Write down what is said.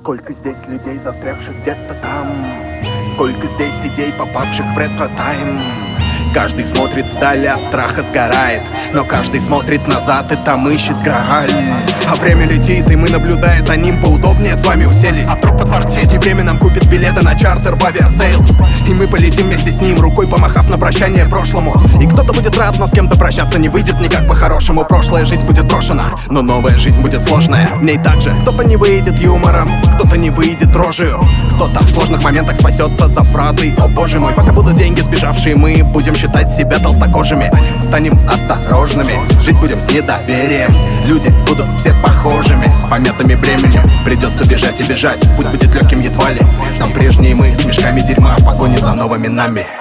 Сколько здесь людей, застрявших где-то там? Сколько здесь идей, попавших в retro time? Каждый смотрит вдаль, от страха сгорает. Но каждый смотрит назад и там ищет Грааль. А время летит, и мы, наблюдая за ним, поудобнее с вами уселись. А вдруг подфартит, и время нам купит билеты на чартер в авиасейлс. И мы полетим вместе с ним, рукой помахав на прощание прошлому. И кто-то будет рад, но с кем-то прощаться не выйдет никак по-хорошему. Прошлая жизнь будет брошена, но новая жизнь будет сложная. В ней также кто-то не выйдет юмором, выйдет дрожью. Кто-то в сложных моментах спасется за фразой О боже мой, пока будут деньги сбежавшие, мы будем считать себя толстокожими. Станем осторожными, жить будем с недоверием. Люди будут все похожими, помятыми бременем. Придется бежать и бежать, путь будет легким едва ли. Там прежние мы с мешками дерьма в погоне за новыми нами